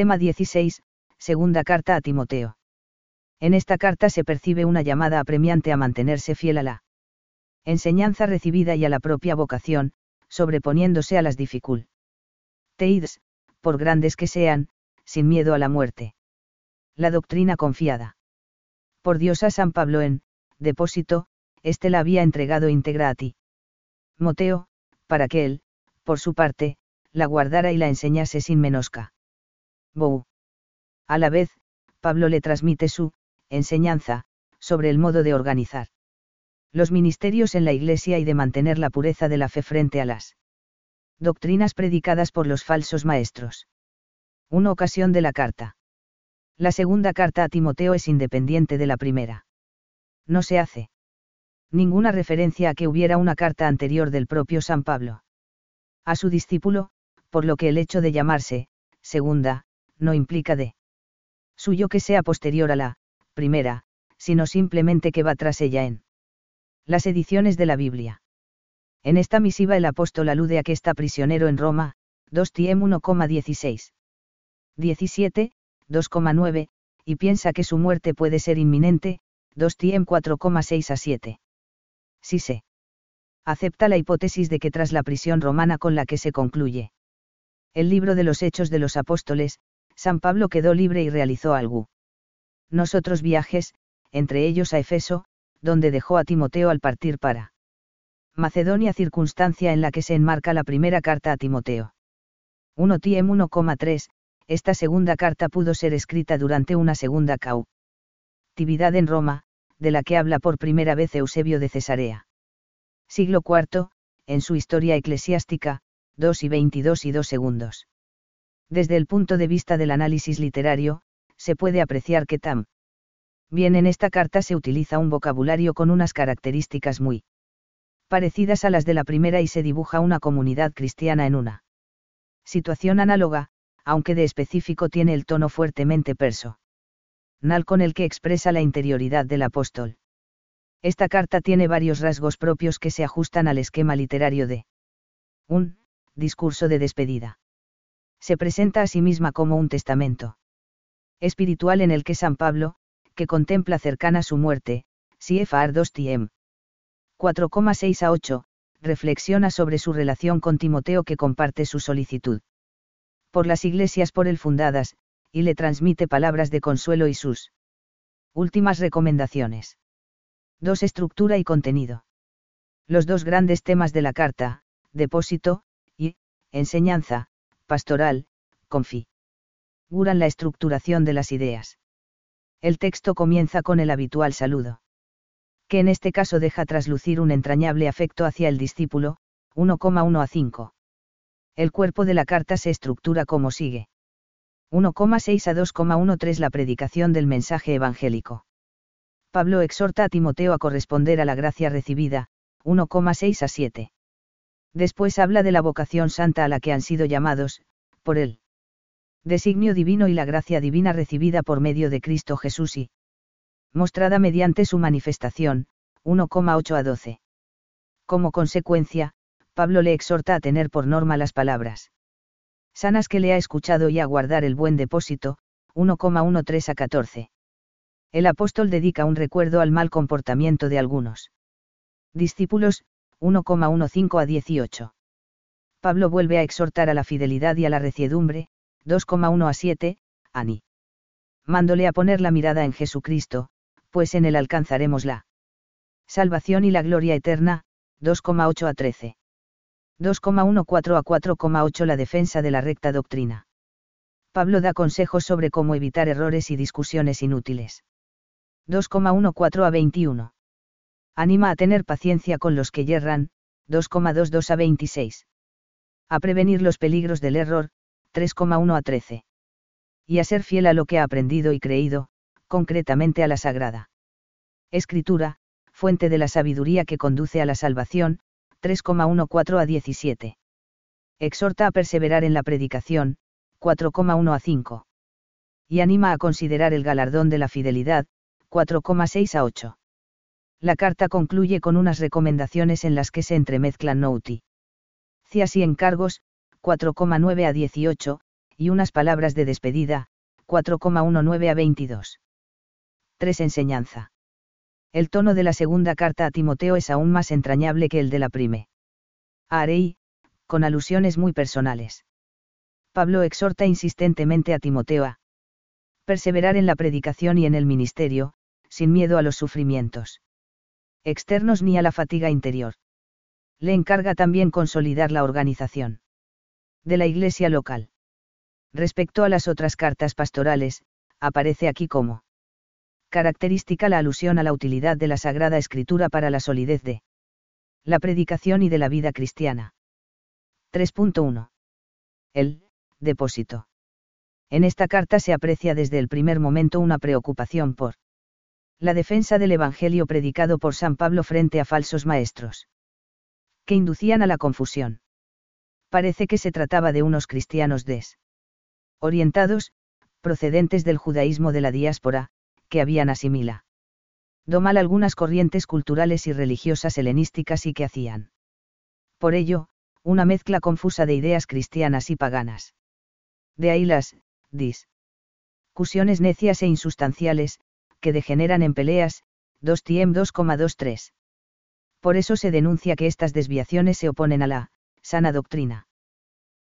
Tema 16, segunda carta a Timoteo. En esta carta se percibe una llamada apremiante a mantenerse fiel a la enseñanza recibida y a la propia vocación, sobreponiéndose a las dificultades, por grandes que sean, sin miedo a la muerte. La doctrina confiada. Por Dios a San Pablo en, depósito, éste la había entregado íntegra a ti. Moteo, para que él, por su parte, la guardara y la enseñase sin menosca. Bou. A la vez, Pablo le transmite su, enseñanza, sobre el modo de organizar los ministerios en la Iglesia y de mantener la pureza de la fe frente a las doctrinas predicadas por los falsos maestros. Una ocasión de la carta. La segunda carta a Timoteo es independiente de la primera. No se hace ninguna referencia a que hubiera una carta anterior del propio San Pablo. A su discípulo, por lo que el hecho de llamarse, segunda, no implica de suyo que sea posterior a la, primera, sino simplemente que va tras ella en las ediciones de la Biblia. En esta misiva el apóstol alude a que está prisionero en Roma, 2 Tiem 1,16. 17, 2,9, y piensa que su muerte puede ser inminente, 2 Tiem 4,6 a 7. Si se acepta la hipótesis de que tras la prisión romana con la que se concluye el libro de los Hechos de los Apóstoles, San Pablo quedó libre y realizó algo nosotros viajes, entre ellos a Efeso, donde dejó a Timoteo al partir para Macedonia, circunstancia en la que se enmarca la primera carta a Timoteo. 1 Tiem 1,3, esta segunda carta pudo ser escrita durante una segunda cautividad en Roma, de la que habla por primera vez Eusebio de Cesarea. Siglo IV, en su historia eclesiástica, 2 y 22 y 2 segundos. Desde el punto de vista del análisis literario, se puede apreciar que tam. Bien en esta carta se utiliza un vocabulario con unas características muy parecidas a las de la primera y se dibuja una comunidad cristiana en una situación análoga, aunque de específico tiene el tono fuertemente perso. Nal con el que expresa la interioridad del apóstol. Esta carta tiene varios rasgos propios que se ajustan al esquema literario de un discurso de despedida. Se presenta a sí misma como un testamento espiritual en el que San Pablo, que contempla cercana su muerte, CFR 2 TM. 4,6 a 8, reflexiona sobre su relación con Timoteo que comparte su solicitud. Por las iglesias por él fundadas, y le transmite palabras de consuelo y sus últimas recomendaciones. 2. Estructura y contenido. Los dos grandes temas de la carta, depósito, y, enseñanza, pastoral, confi la estructuración de las ideas. El texto comienza con el habitual saludo. Que en este caso deja traslucir un entrañable afecto hacia el discípulo, 1,1 a 5. El cuerpo de la carta se estructura como sigue. 1,6 a 2,13 La predicación del mensaje evangélico. Pablo exhorta a Timoteo a corresponder a la gracia recibida, 1,6 a 7. Después habla de la vocación santa a la que han sido llamados, por él designio divino y la gracia divina recibida por medio de Cristo Jesús y mostrada mediante su manifestación, 1,8 a 12. Como consecuencia, Pablo le exhorta a tener por norma las palabras sanas que le ha escuchado y a guardar el buen depósito, 1,13 a 14. El apóstol dedica un recuerdo al mal comportamiento de algunos discípulos, 1,15 a 18. Pablo vuelve a exhortar a la fidelidad y a la reciedumbre, 2,1 a 7, Ani. Mándole a poner la mirada en Jesucristo, pues en él alcanzaremos la salvación y la gloria eterna, 2,8 a 13. 2,14 a 4,8 La defensa de la recta doctrina. Pablo da consejos sobre cómo evitar errores y discusiones inútiles. 2,14 a 21. Anima a tener paciencia con los que yerran, 2,22 a 26. A prevenir los peligros del error, 3,1 a 13. Y a ser fiel a lo que ha aprendido y creído, concretamente a la Sagrada Escritura, fuente de la sabiduría que conduce a la salvación, 3,14 a 17. Exhorta a perseverar en la predicación, 4,1 a 5. Y anima a considerar el galardón de la fidelidad, 4,6 a 8. La carta concluye con unas recomendaciones en las que se entremezclan nouti. Cias y encargos, 4,9 a 18, y unas palabras de despedida, 4,19 a 22. 3. Enseñanza. El tono de la segunda carta a Timoteo es aún más entrañable que el de la prime. Arei, con alusiones muy personales. Pablo exhorta insistentemente a Timoteo a perseverar en la predicación y en el ministerio, sin miedo a los sufrimientos externos ni a la fatiga interior. Le encarga también consolidar la organización de la iglesia local. Respecto a las otras cartas pastorales, aparece aquí como característica la alusión a la utilidad de la Sagrada Escritura para la solidez de la predicación y de la vida cristiana. 3.1. El depósito. En esta carta se aprecia desde el primer momento una preocupación por la defensa del Evangelio predicado por San Pablo frente a falsos maestros, que inducían a la confusión. Parece que se trataba de unos cristianos des orientados, procedentes del judaísmo de la diáspora, que habían asimila mal algunas corrientes culturales y religiosas helenísticas y que hacían. Por ello, una mezcla confusa de ideas cristianas y paganas. De ahí las, discusiones necias e insustanciales, que degeneran en peleas, 2 TIEM 2,23. Por eso se denuncia que estas desviaciones se oponen a la sana doctrina.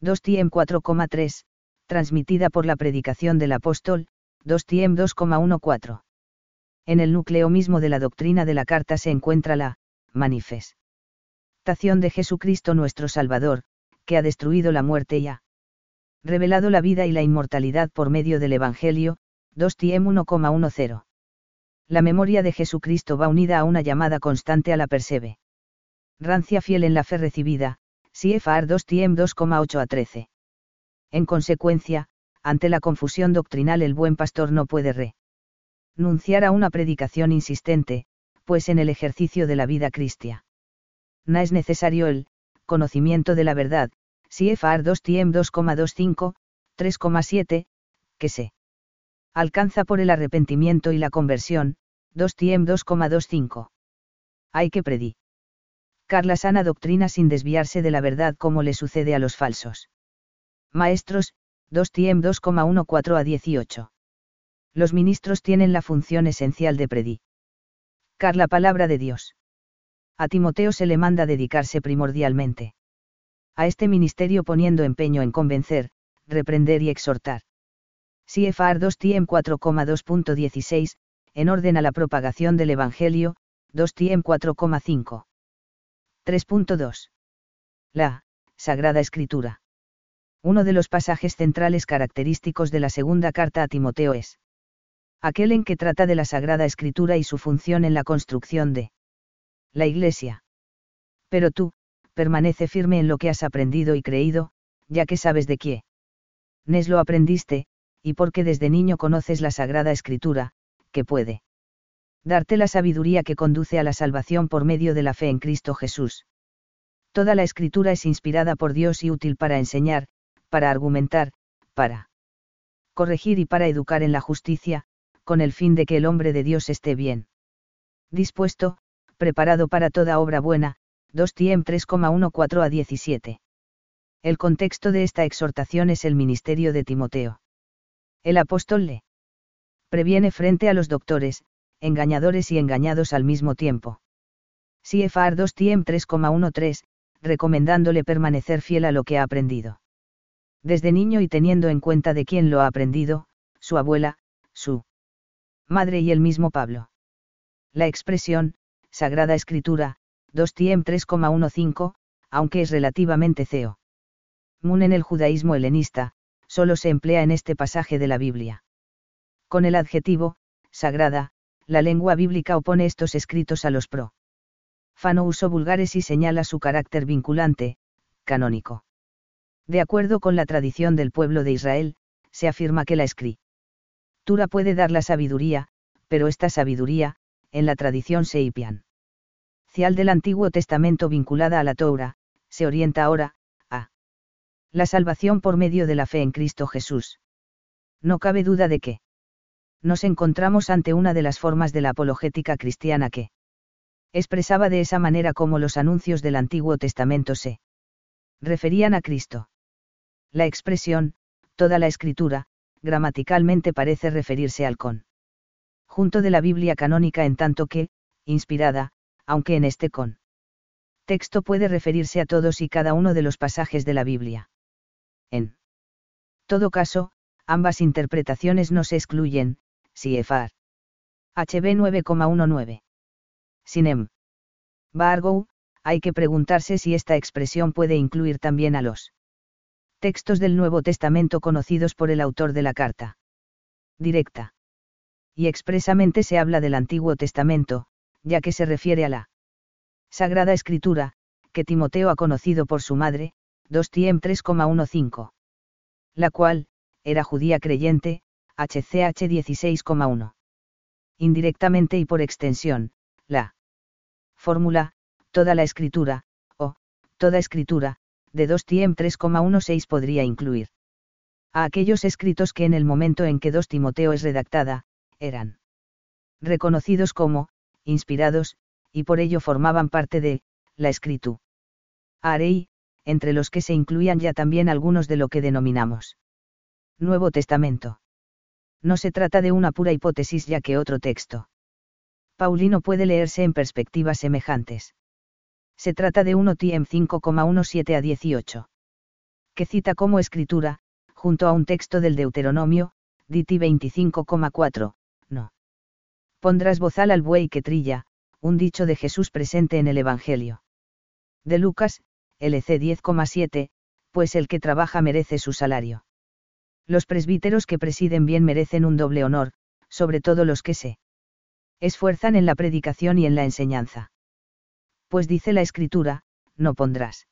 2 TIEM 4,3, transmitida por la predicación del apóstol, 2 TIEM 2,14. En el núcleo mismo de la doctrina de la carta se encuentra la manifestación de Jesucristo nuestro Salvador, que ha destruido la muerte y ha revelado la vida y la inmortalidad por medio del Evangelio, 2 TIEM 1,10. La memoria de Jesucristo va unida a una llamada constante a la perseve. Rancia fiel en la fe recibida, CFR 2 TIEM 2,8 a 13. En consecuencia, ante la confusión doctrinal el buen pastor no puede re nunciar a una predicación insistente, pues en el ejercicio de la vida cristia. No es necesario el conocimiento de la verdad, FAR 2 TIEM 2,25, 3,7, que se alcanza por el arrepentimiento y la conversión, 2 TIEM 2,25. Hay que predicar la sana doctrina sin desviarse de la verdad como le sucede a los falsos. Maestros, 2 TIEM 2,14 a 18 los ministros tienen la función esencial de predicar la palabra de Dios. A Timoteo se le manda dedicarse primordialmente a este ministerio poniendo empeño en convencer, reprender y exhortar. CFR 2 TIEM 4,2.16, en orden a la propagación del Evangelio, 2 TIEM 4,5. 3.2. La Sagrada Escritura. Uno de los pasajes centrales característicos de la segunda carta a Timoteo es aquel en que trata de la Sagrada Escritura y su función en la construcción de la Iglesia. Pero tú, permanece firme en lo que has aprendido y creído, ya que sabes de qué. Nes lo aprendiste, y porque desde niño conoces la Sagrada Escritura, que puede darte la sabiduría que conduce a la salvación por medio de la fe en Cristo Jesús. Toda la escritura es inspirada por Dios y útil para enseñar, para argumentar, para corregir y para educar en la justicia, con el fin de que el hombre de Dios esté bien. Dispuesto, preparado para toda obra buena, 2 Tiem 3,14 a 17. El contexto de esta exhortación es el ministerio de Timoteo. El apóstol le previene frente a los doctores, engañadores y engañados al mismo tiempo. CFR 2 Tiem 3,13, recomendándole permanecer fiel a lo que ha aprendido. Desde niño y teniendo en cuenta de quién lo ha aprendido, su abuela, su madre y el mismo Pablo. La expresión, Sagrada Escritura, 2 Tiem 3,15, aunque es relativamente ceo. Mun en el judaísmo helenista, solo se emplea en este pasaje de la Biblia. Con el adjetivo, sagrada, la lengua bíblica opone estos escritos a los pro. Fano uso vulgares y señala su carácter vinculante, canónico. De acuerdo con la tradición del pueblo de Israel, se afirma que la escritura puede dar la sabiduría, pero esta sabiduría, en la tradición seipian. Cial del Antiguo Testamento vinculada a la Torah, se orienta ahora, a la salvación por medio de la fe en Cristo Jesús. No cabe duda de que nos encontramos ante una de las formas de la apologética cristiana que expresaba de esa manera como los anuncios del Antiguo Testamento se referían a Cristo. La expresión, toda la escritura, gramaticalmente parece referirse al con. Junto de la Biblia canónica en tanto que, inspirada, aunque en este con. Texto puede referirse a todos y cada uno de los pasajes de la Biblia. En todo caso, ambas interpretaciones no se excluyen, si EFAR. HB 9,19. Sinem. Bargo, hay que preguntarse si esta expresión puede incluir también a los textos del Nuevo Testamento conocidos por el autor de la carta. Directa. Y expresamente se habla del Antiguo Testamento, ya que se refiere a la Sagrada Escritura, que Timoteo ha conocido por su madre, 2 Tiem 3,15. La cual, era judía creyente, HCH 16,1. Indirectamente y por extensión, la fórmula, toda la escritura, o, toda escritura, de 2 Tiem 3,16 podría incluir a aquellos escritos que en el momento en que 2 Timoteo es redactada, eran reconocidos como, inspirados, y por ello formaban parte de, la escritura. Arei, entre los que se incluían ya también algunos de lo que denominamos Nuevo Testamento. No se trata de una pura hipótesis ya que otro texto. Paulino puede leerse en perspectivas semejantes. Se trata de 1 TM 5,17 a 18. Que cita como escritura, junto a un texto del Deuteronomio, DT 25,4, no. Pondrás bozal al buey que trilla, un dicho de Jesús presente en el Evangelio. De Lucas, LC 10,7, pues el que trabaja merece su salario. Los presbíteros que presiden bien merecen un doble honor, sobre todo los que se esfuerzan en la predicación y en la enseñanza. Pues dice la Escritura, no pondrás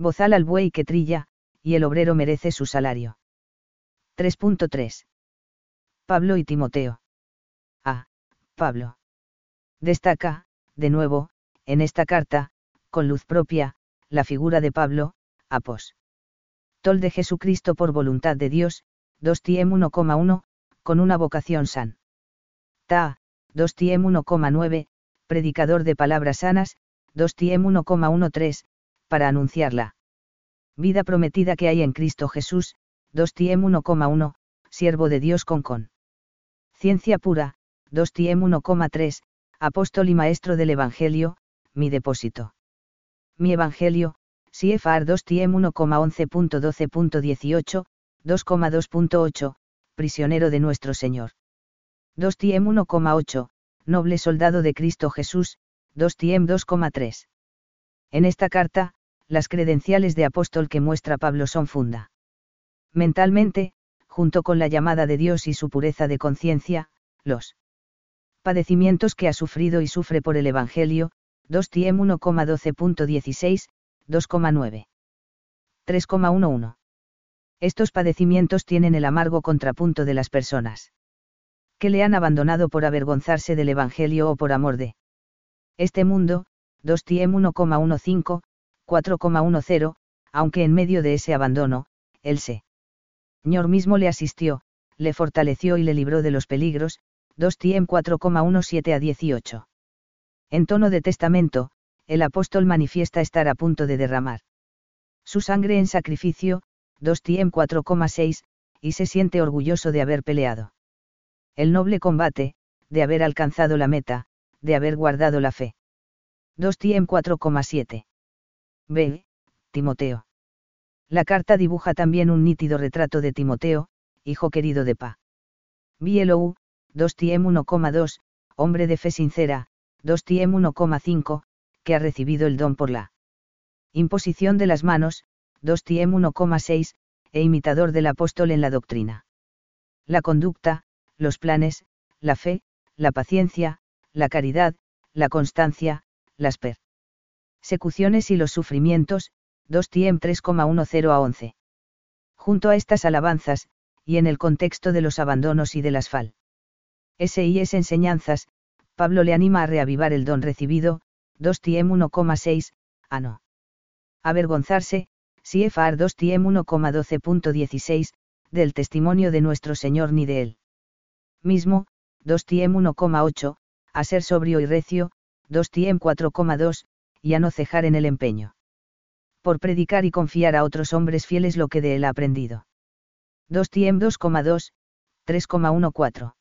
bozal al buey que trilla, y el obrero merece su salario. 3.3. Pablo y Timoteo. A. Pablo. Destaca, de nuevo, en esta carta, con luz propia, la figura de Pablo, após. Tol de Jesucristo por voluntad de Dios, 2 Tiem 1,1, con una vocación san. Ta, 2 Tiem 1,9, predicador de palabras sanas, 2 Tiem 1,13, para anunciarla. Vida prometida que hay en Cristo Jesús, 2 Tiem 1,1, siervo de Dios con con. Ciencia pura, 2 Tiem 1,3, apóstol y maestro del Evangelio, mi depósito. Mi Evangelio, CFR 2 TM 1,11.12.18, 2,2.8, prisionero de nuestro Señor. 2 TM 1,8, noble soldado de Cristo Jesús, 2 TM 2,3. En esta carta, las credenciales de apóstol que muestra Pablo son funda. Mentalmente, junto con la llamada de Dios y su pureza de conciencia, los padecimientos que ha sufrido y sufre por el Evangelio, 2 TM 1,12.16, 2,9. 3,11. Estos padecimientos tienen el amargo contrapunto de las personas que le han abandonado por avergonzarse del Evangelio o por amor de este mundo, 2 TM 1,15, 4,10, aunque en medio de ese abandono, el Señor mismo le asistió, le fortaleció y le libró de los peligros, 2 Tiem 4,17 a 18. En tono de testamento, el apóstol manifiesta estar a punto de derramar su sangre en sacrificio, 2 Tiem 4,6, y se siente orgulloso de haber peleado. El noble combate, de haber alcanzado la meta, de haber guardado la fe. 2 Tiem 4,7. B. Timoteo. La carta dibuja también un nítido retrato de Timoteo, hijo querido de Pa. Bielou, 2 TM 1,2, hombre de fe sincera, 2 TM 1,5, que ha recibido el don por la imposición de las manos, 2 TM 1,6, e imitador del apóstol en la doctrina. La conducta, los planes, la fe, la paciencia, la caridad, la constancia, las persecuciones y los sufrimientos, 2 TM 3,10 a 11. Junto a estas alabanzas, y en el contexto de los abandonos y de las fal SIS enseñanzas, Pablo le anima a reavivar el don recibido, 2 TM 1,6, a no avergonzarse, CFR 2 TM 1,12.16, del testimonio de nuestro Señor ni de él. Mismo, 2 TM 1,8, a ser sobrio y recio, 2 TM 4,2, y a no cejar en el empeño. Por predicar y confiar a otros hombres fieles lo que de él ha aprendido. 2 TIEM 2,2, 3,14.